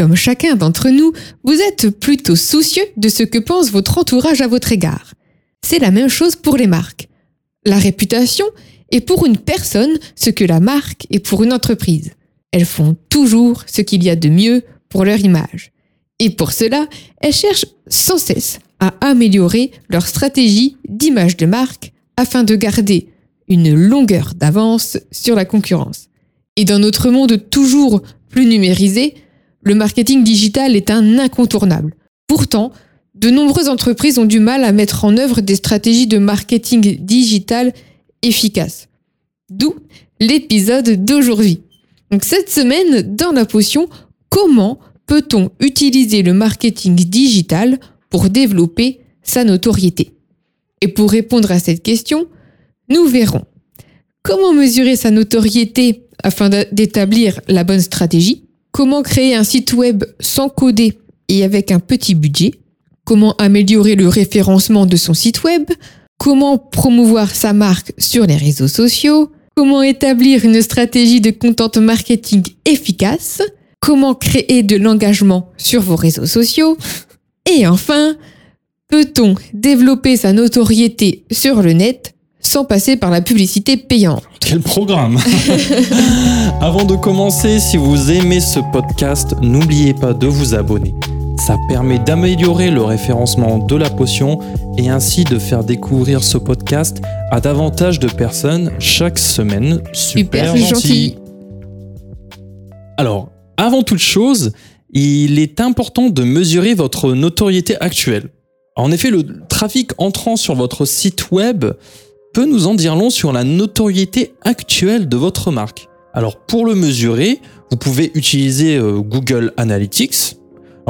Comme chacun d'entre nous, vous êtes plutôt soucieux de ce que pense votre entourage à votre égard. C'est la même chose pour les marques. La réputation est pour une personne ce que la marque est pour une entreprise. Elles font toujours ce qu'il y a de mieux pour leur image. Et pour cela, elles cherchent sans cesse à améliorer leur stratégie d'image de marque afin de garder une longueur d'avance sur la concurrence. Et dans notre monde toujours plus numérisé, le marketing digital est un incontournable. Pourtant, de nombreuses entreprises ont du mal à mettre en œuvre des stratégies de marketing digital efficaces. D'où l'épisode d'aujourd'hui. Donc cette semaine, dans la potion, comment peut-on utiliser le marketing digital pour développer sa notoriété? Et pour répondre à cette question, nous verrons comment mesurer sa notoriété afin d'établir la bonne stratégie, comment créer un site web sans coder et avec un petit budget, comment améliorer le référencement de son site web, comment promouvoir sa marque sur les réseaux sociaux, comment établir une stratégie de content marketing efficace, comment créer de l'engagement sur vos réseaux sociaux, et enfin, peut-on développer sa notoriété sur le net? Sans passer par la publicité payante. Quel programme Avant de commencer, si vous aimez ce podcast, n'oubliez pas de vous abonner. Ça permet d'améliorer le référencement de la potion et ainsi de faire découvrir ce podcast à davantage de personnes chaque semaine. Super, gentil. Alors, avant toute chose, il est important de mesurer votre notoriété actuelle. En effet, le trafic entrant sur votre site web peut nous en dire long sur la notoriété actuelle de votre marque? Alors pour le mesurer, vous pouvez utiliser euh, Google Analytics,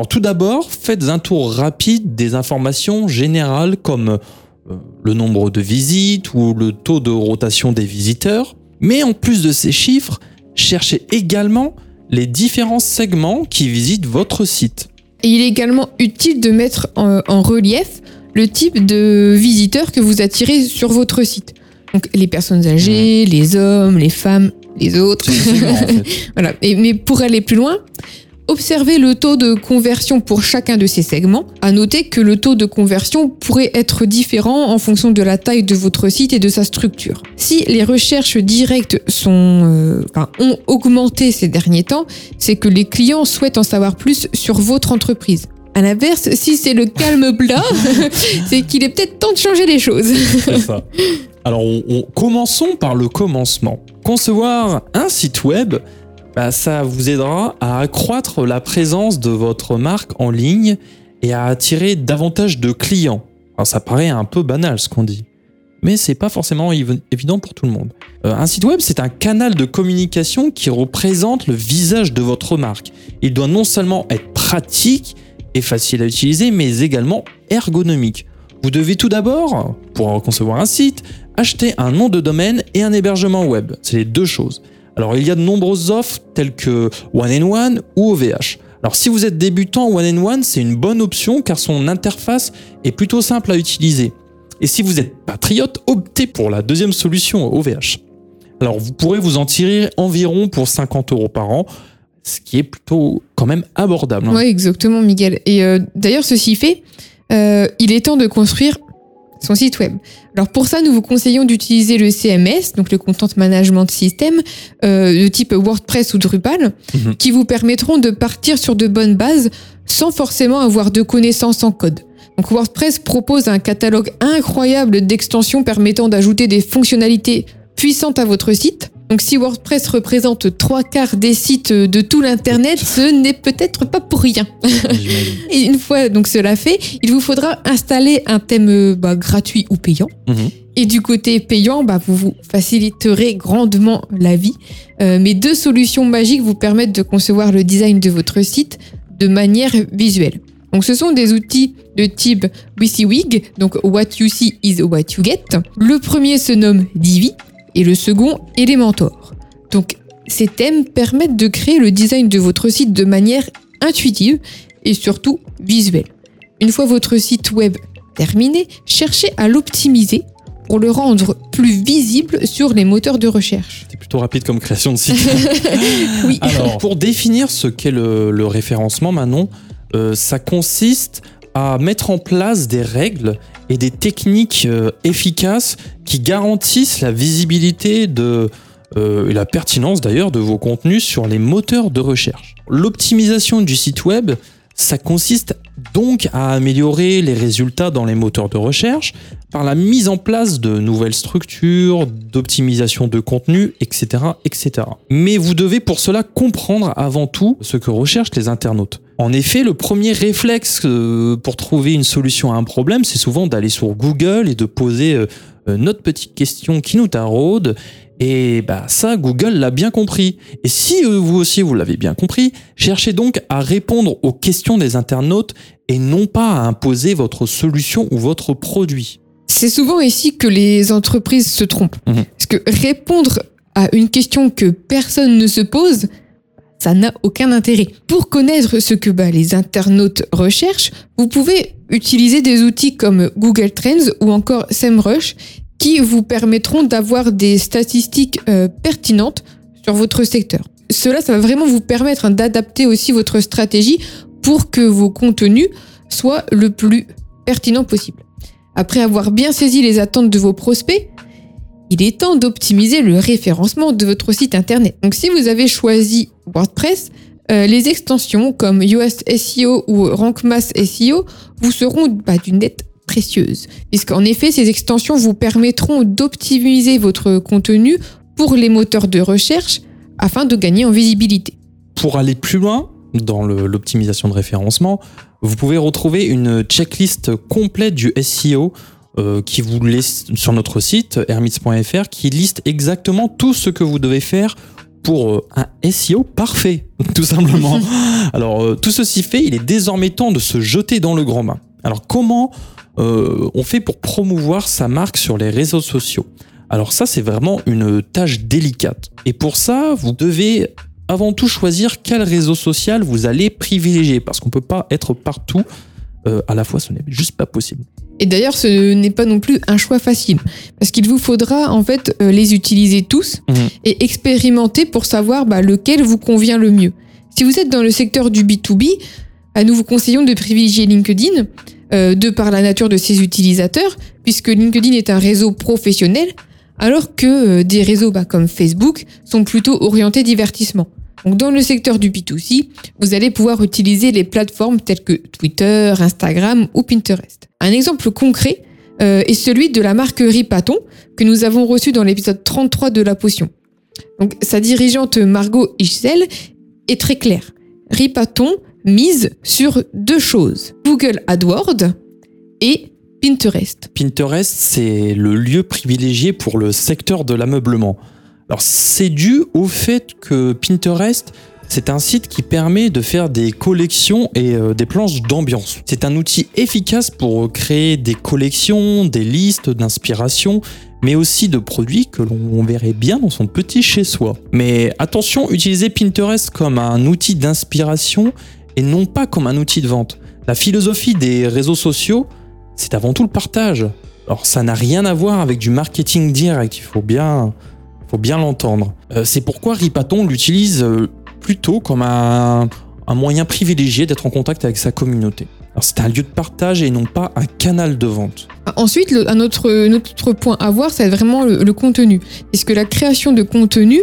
alors tout d'abord, faites un tour rapide des informations générales comme euh, le nombre de visites ou le taux de rotation des visiteurs. Mais en plus de ces chiffres, cherchez également les différents segments qui visitent votre site. Il est également utile de mettre en, relief le type de visiteurs que vous attirez sur votre site. Donc les personnes âgées, mmh. les hommes, les femmes, les autres. voilà. Et, mais pour aller plus loin, Observez le taux de conversion pour chacun de ces segments. À noter que le taux de conversion pourrait être différent en fonction de la taille de votre site et de sa structure. Si les recherches directes sont, euh, ont augmenté ces derniers temps, c'est que les clients souhaitent en savoir plus sur votre entreprise. À l'inverse, si c'est le calme plat, c'est qu'il est peut-être temps de changer les choses. C'est ça. Alors, commençons par le commencement. Concevoir un site web, bah, ça vous aidera à accroître la présence de votre marque en ligne et à attirer davantage de clients. Alors, ça paraît un peu banal ce qu'on dit, mais c'est pas forcément évident pour tout le monde. Euh, un site web, c'est un canal de communication qui représente le visage de votre marque. Il doit non seulement être pratique et facile à utiliser, mais également ergonomique. Vous devez tout d'abord, pour concevoir un site, acheter un nom de domaine et un hébergement web. C'est les deux choses. Alors il y a de nombreuses offres telles que One and One ou OVH. Alors si vous êtes débutant, One and One c'est une bonne option car son interface est plutôt simple à utiliser. Et si vous êtes patriote, optez pour la deuxième solution, OVH. Alors vous pourrez vous en tirer environ pour 50 euros par an, ce qui est plutôt quand même abordable. Hein. Oui, exactement, Miguel. Et euh, d'ailleurs, ceci fait, euh, il est temps de construire son site web. Alors pour ça, nous vous conseillons d'utiliser le CMS, donc le Content Management System, euh, de type WordPress ou Drupal, mhm. qui vous permettront de partir sur de bonnes bases sans forcément avoir de connaissances en code. Donc WordPress propose un catalogue incroyable d'extensions permettant d'ajouter des fonctionnalités puissantes à votre site. Donc si WordPress représente trois quarts des sites de tout l'Internet, ce n'est peut-être pas pour rien. Et une fois donc cela fait, il vous faudra installer un thème bah, gratuit ou payant. Mhm. Et du côté payant, bah, vous vous faciliterez grandement la vie. Euh, mes deux solutions magiques vous permettent de concevoir le design de votre site de manière visuelle. Donc ce sont des outils de type WYSIWYG, donc What You See is What You Get. Le premier se nomme Divi et le second Elementor. Donc ces thèmes permettent de créer le design de votre site de manière intuitive et surtout visuelle. Une fois votre site web terminé, cherchez à l'optimiser pour le rendre plus visible sur les moteurs de recherche. C'est plutôt rapide comme création de site. Oui. Alors, pour définir ce qu'est le, le référencement, Manon, euh, ça consiste à mettre en place des règles et des techniques euh, efficaces qui garantissent la visibilité de, euh, et la pertinence d'ailleurs de vos contenus sur les moteurs de recherche. L'optimisation du site web, ça consiste donc à améliorer les résultats dans les moteurs de recherche par la mise en place de nouvelles structures, d'optimisation de contenu, etc., etc. Mais vous devez pour cela comprendre avant tout ce que recherchent les internautes. En effet, le premier réflexe euh, pour trouver une solution à un problème, c'est souvent d'aller sur Google et de poser euh, euh, notre petite question qui nous taraude. Et bah ça, Google l'a bien compris. Et si euh, vous aussi vous l'avez bien compris, cherchez donc à répondre aux questions des internautes et non pas à imposer votre solution ou votre produit. C'est souvent ici que les entreprises se trompent. Mhm. Parce que répondre à une question que personne ne se pose, ça n'a aucun intérêt. Pour connaître ce que bah, les internautes recherchent, vous pouvez utiliser des outils comme Google Trends ou encore SEMrush qui vous permettront d'avoir des statistiques euh, pertinentes sur votre secteur. Cela, ça va vraiment vous permettre hein, d'adapter aussi votre stratégie pour que vos contenus soient le plus pertinents possible. Après avoir bien saisi les attentes de vos prospects, il est temps d'optimiser le référencement de votre site internet. Donc si vous avez choisi WordPress, euh, les extensions comme Yoast SEO ou Rank SEO vous seront bah, d'une aide précieuse. Puisqu'en effet, ces extensions vous permettront d'optimiser votre contenu pour les moteurs de recherche afin de gagner en visibilité. Pour aller plus loin dans l'optimisation de référencement, vous pouvez retrouver une checklist complète du SEO euh, qui vous laisse sur notre site hermits.fr qui liste exactement tout ce que vous devez faire pour euh, un SEO parfait, tout simplement. Alors, euh, tout ceci fait, il est désormais temps de se jeter dans le grand bain. Alors, comment euh, on fait pour promouvoir sa marque sur les réseaux sociaux Alors ça, c'est vraiment une tâche délicate. Et pour ça, vous devez avant tout choisir quel réseau social vous allez privilégier, parce qu'on peut pas être partout euh, à la fois, ce n'est juste pas possible. Et d'ailleurs, ce n'est pas non plus un choix facile, parce qu'il vous faudra en fait euh, les utiliser tous Mhm. et expérimenter pour savoir bah, lequel vous convient le mieux. Si vous êtes dans le secteur du B2B, à nous vous conseillons de privilégier LinkedIn, euh, de par la nature de ses utilisateurs, puisque LinkedIn est un réseau professionnel, alors que euh, des réseaux bah, comme Facebook sont plutôt orientés divertissement. Donc dans le secteur du B2C, vous allez pouvoir utiliser les plateformes telles que Twitter, Instagram ou Pinterest. Un exemple concret euh, est celui de la marque Ripaton que nous avons reçu dans l'épisode 33 de La Potion. Donc sa dirigeante Margot Ischel est très claire. Ripaton mise sur deux choses Google AdWords et Pinterest. Pinterest, c'est le lieu privilégié pour le secteur de l'ameublement. Alors, c'est dû au fait que Pinterest, c'est un site qui permet de faire des collections et euh, des planches d'ambiance. C'est un outil efficace pour créer des collections, des listes d'inspiration, mais aussi de produits que l'on verrait bien dans son petit chez-soi. Mais attention, utilisez Pinterest comme un outil d'inspiration et non pas comme un outil de vente. La philosophie des réseaux sociaux, c'est avant tout le partage. Alors ça n'a rien à voir avec du marketing direct, il faut bien, faut bien l'entendre. Euh, c'est pourquoi Ripaton l'utilise euh, plutôt comme un, moyen privilégié d'être en contact avec sa communauté. C'est un lieu de partage et non pas un canal de vente. Ensuite, un, autre, point à voir, c'est vraiment le, contenu. Puisque la création de contenu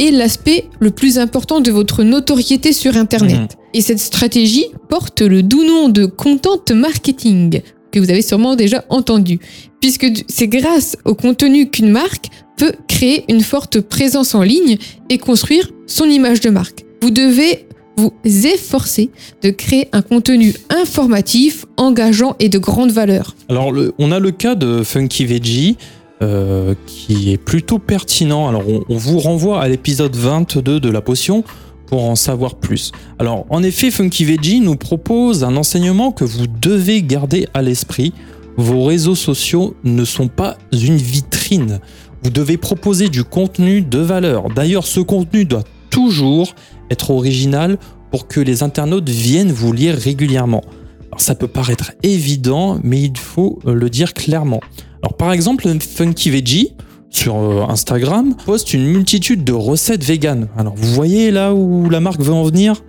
est l'aspect le plus important de votre notoriété sur Internet. Mhm. Et cette stratégie porte le doux nom de content marketing, que vous avez sûrement déjà entendu. Puisque c'est grâce au contenu qu'une marque peut créer une forte présence en ligne et construire son image de marque. Vous devez vous efforcer de créer un contenu informatif, engageant et de grande valeur. Alors, le- on a le cas de Funky Veggie euh, qui est plutôt pertinent. Alors, on, on vous renvoie à l'épisode 22 de la potion pour en savoir plus. Alors, en effet, Funky Veggie nous propose un enseignement que vous devez garder à l'esprit. Vos réseaux sociaux ne sont pas une vitrine. Vous devez proposer du contenu de valeur. D'ailleurs, ce contenu doit toujours être original pour que les internautes viennent vous lire régulièrement. Alors ça peut paraître évident, mais il faut le dire clairement. Alors par exemple, Funky Veggie sur euh, Instagram poste une multitude de recettes véganes. Alors vous voyez là où la marque veut en venir?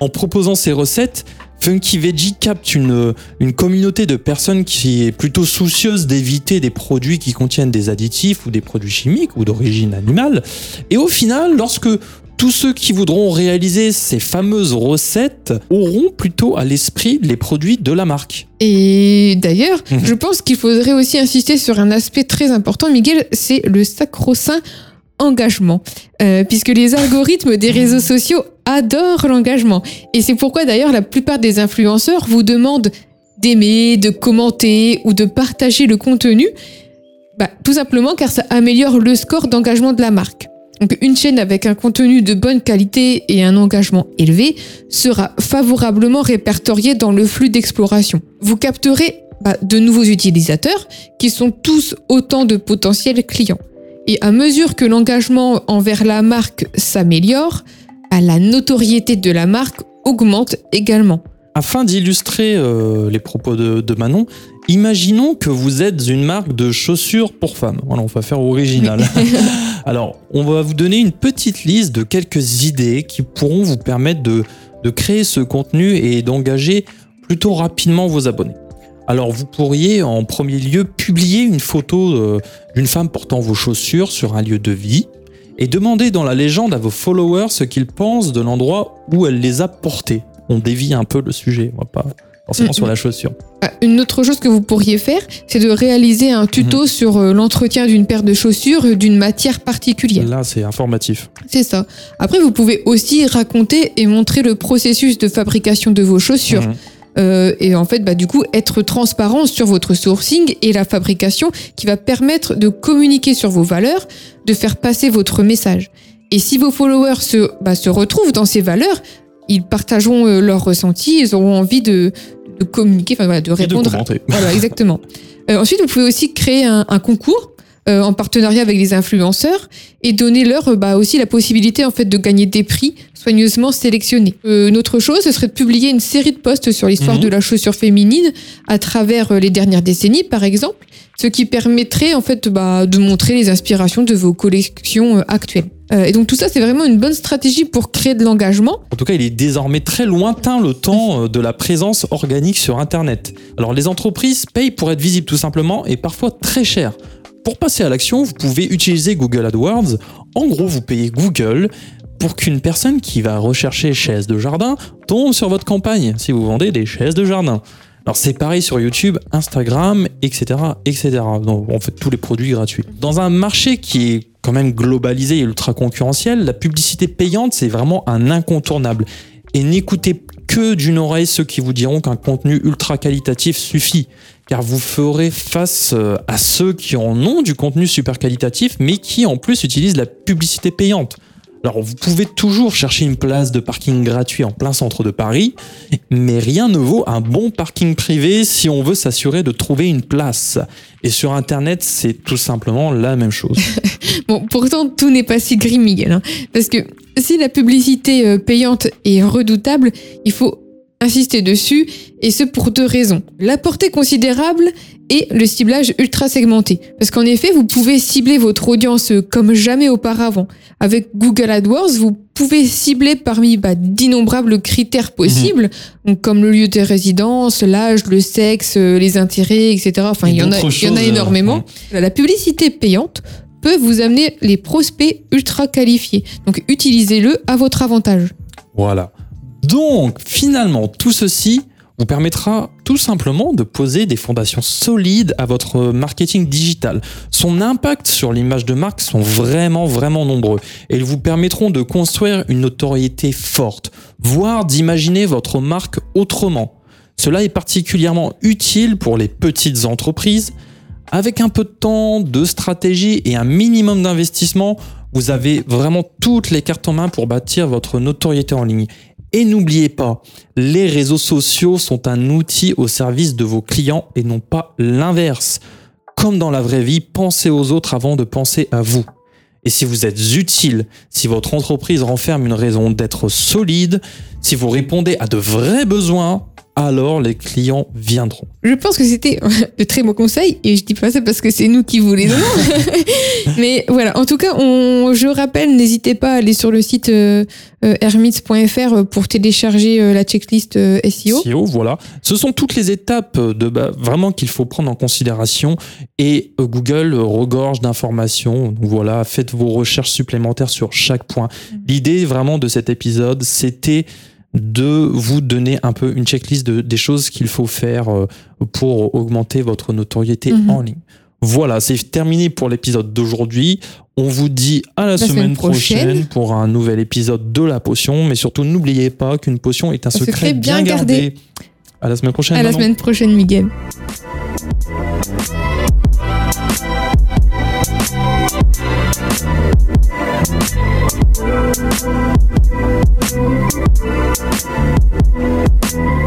En proposant ces recettes, Funky Veggie capte une, une communauté de personnes qui est plutôt soucieuse d'éviter des produits qui contiennent des additifs ou des produits chimiques ou d'origine animale. Et au final, lorsque tous ceux qui voudront réaliser ces fameuses recettes auront plutôt à l'esprit les produits de la marque. Et d'ailleurs, Mhm. je pense qu'il faudrait aussi insister sur un aspect très important, Miguel, c'est le sacro-saint engagement. Euh, puisque les algorithmes des réseaux sociaux adorent l'engagement. Et c'est pourquoi d'ailleurs la plupart des influenceurs vous demandent d'aimer, de commenter ou de partager le contenu. Bah, tout simplement car ça améliore le score d'engagement de la marque. Donc une chaîne avec un contenu de bonne qualité et un engagement élevé sera favorablement répertoriée dans le flux d'exploration. Vous capterez bah, de nouveaux utilisateurs qui sont tous autant de potentiels clients. Et à mesure que l'engagement envers la marque s'améliore, bah, la notoriété de la marque augmente également. Afin d'illustrer euh, les propos de, de Manon, imaginons que vous êtes une marque de chaussures pour femmes. Voilà, on va faire original. Alors, on va vous donner une petite liste de quelques idées qui pourront vous permettre de, de créer ce contenu et d'engager plutôt rapidement vos abonnés. Alors, vous pourriez en premier lieu publier une photo euh, d'une femme portant vos chaussures sur un lieu de vie et demander dans la légende à vos followers ce qu'ils pensent de l'endroit où elle les a portés. On dévie un peu le sujet, on va pas forcément Mhm. sur la chaussure. Ah, Une autre chose que vous pourriez faire, c'est de réaliser un tuto sur euh, l'entretien d'une paire de chaussures euh, d'une matière particulière. Là, c'est informatif. C'est ça. Après, vous pouvez aussi raconter et montrer le processus de fabrication de vos chaussures. Mhm. Euh, et en fait, bah, du coup, être transparent sur votre sourcing et la fabrication qui va permettre de communiquer sur vos valeurs, de faire passer votre message. Et si vos followers se, bah, se retrouvent dans ces valeurs, ils partageront euh, leurs ressentis, ils auront envie de, de communiquer, enfin voilà, de Et de répondre. commenter. Voilà, exactement. Euh, ensuite, vous pouvez aussi créer un, un concours euh, en partenariat avec les influenceurs et donner leur euh, bah, aussi la possibilité en fait de gagner des prix soigneusement sélectionnés. Euh, une autre chose, ce serait de publier une série de posts sur l'histoire Mhm. de la chaussure féminine à travers les dernières décennies, par exemple, ce qui permettrait en fait bah, de montrer les inspirations de vos collections euh, actuelles. Euh, et donc tout ça, c'est vraiment une bonne stratégie pour créer de l'engagement. En tout cas, il est désormais très lointain le temps euh, de la présence organique sur Internet. Alors, les entreprises payent pour être visibles tout simplement et parfois très cher. Pour passer à l'action, vous pouvez utiliser Google AdWords. En gros, vous payez Google pour qu'une personne qui va rechercher chaises de jardin tombe sur votre campagne si vous vendez des chaises de jardin. Alors c'est pareil sur YouTube, Instagram, etc., etc. Donc, en fait, tous les produits gratuits. Dans un marché qui est quand même globalisé et ultra concurrentiel, la publicité payante, c'est vraiment un incontournable. Et n'écoutez que d'une oreille ceux qui vous diront qu'un contenu ultra qualitatif suffit. Car vous ferez face euh, à ceux qui en ont du contenu super qualitatif, mais qui en plus utilisent la publicité payante. Alors vous pouvez toujours chercher une place de parking gratuit en plein centre de Paris, mais rien ne vaut un bon parking privé si on veut s'assurer de trouver une place. Et sur Internet, c'est tout simplement la même chose. Bon, pourtant, tout n'est pas si gris, Miguel. hein. parce que si la publicité euh, payante est redoutable, il faut insister dessus, et ce pour deux raisons. La portée considérable et le ciblage ultra segmenté. Parce qu'en effet, vous pouvez cibler votre audience comme jamais auparavant. Avec Google AdWords, vous pouvez cibler parmi bah, d'innombrables critères possibles, donc comme le lieu de résidence, l'âge, le sexe, euh, les intérêts, etc. Enfin, Et il y en a, d'autres il y en a choses, euh, énormément. La publicité payante peut vous amener les prospects ultra qualifiés. Donc utilisez-le à votre avantage. Voilà. Donc, finalement, tout ceci vous permettra tout simplement de poser des fondations solides à votre marketing digital. Son impact sur l'image de marque sont vraiment, vraiment nombreux et ils vous permettront de construire une notoriété forte, voire d'imaginer votre marque autrement. Cela est particulièrement utile pour les petites entreprises. Avec un peu de temps, de stratégie et un minimum d'investissement, vous avez vraiment toutes les cartes en main pour bâtir votre notoriété en ligne. Et n'oubliez pas, les réseaux sociaux sont un outil au service de vos clients et non pas l'inverse. Comme dans la vraie vie, pensez aux autres avant de penser à vous. Et si vous êtes utile, si votre entreprise renferme une raison d'être solide, si vous répondez à de vrais besoins, alors les clients viendront. Je pense que c'était de très bons conseils et je dis pas ça parce que c'est nous qui vous les donnons. Mais voilà, en tout cas, on, je rappelle, n'hésitez pas à aller sur le site euh, euh, hermits.fr pour télécharger euh, la checklist euh, SEO. SEO, voilà. Ce sont toutes les étapes de bah, vraiment qu'il faut prendre en considération et Google regorge d'informations. Donc voilà, faites vos recherches supplémentaires sur chaque point. L'idée vraiment de cet épisode, c'était de vous donner un peu une checklist de, des choses qu'il faut faire euh, pour augmenter votre notoriété Mhm. en ligne. Voilà, c'est terminé pour l'épisode d'aujourd'hui. On vous dit à la, semaine, semaine prochaine. prochaine. pour un nouvel épisode de la potion. Mais surtout, n'oubliez pas qu'une potion est un, Un secret, secret bien, bien gardé. gardé. À la semaine prochaine. À la Manon. semaine prochaine, Miguel. Thank Thank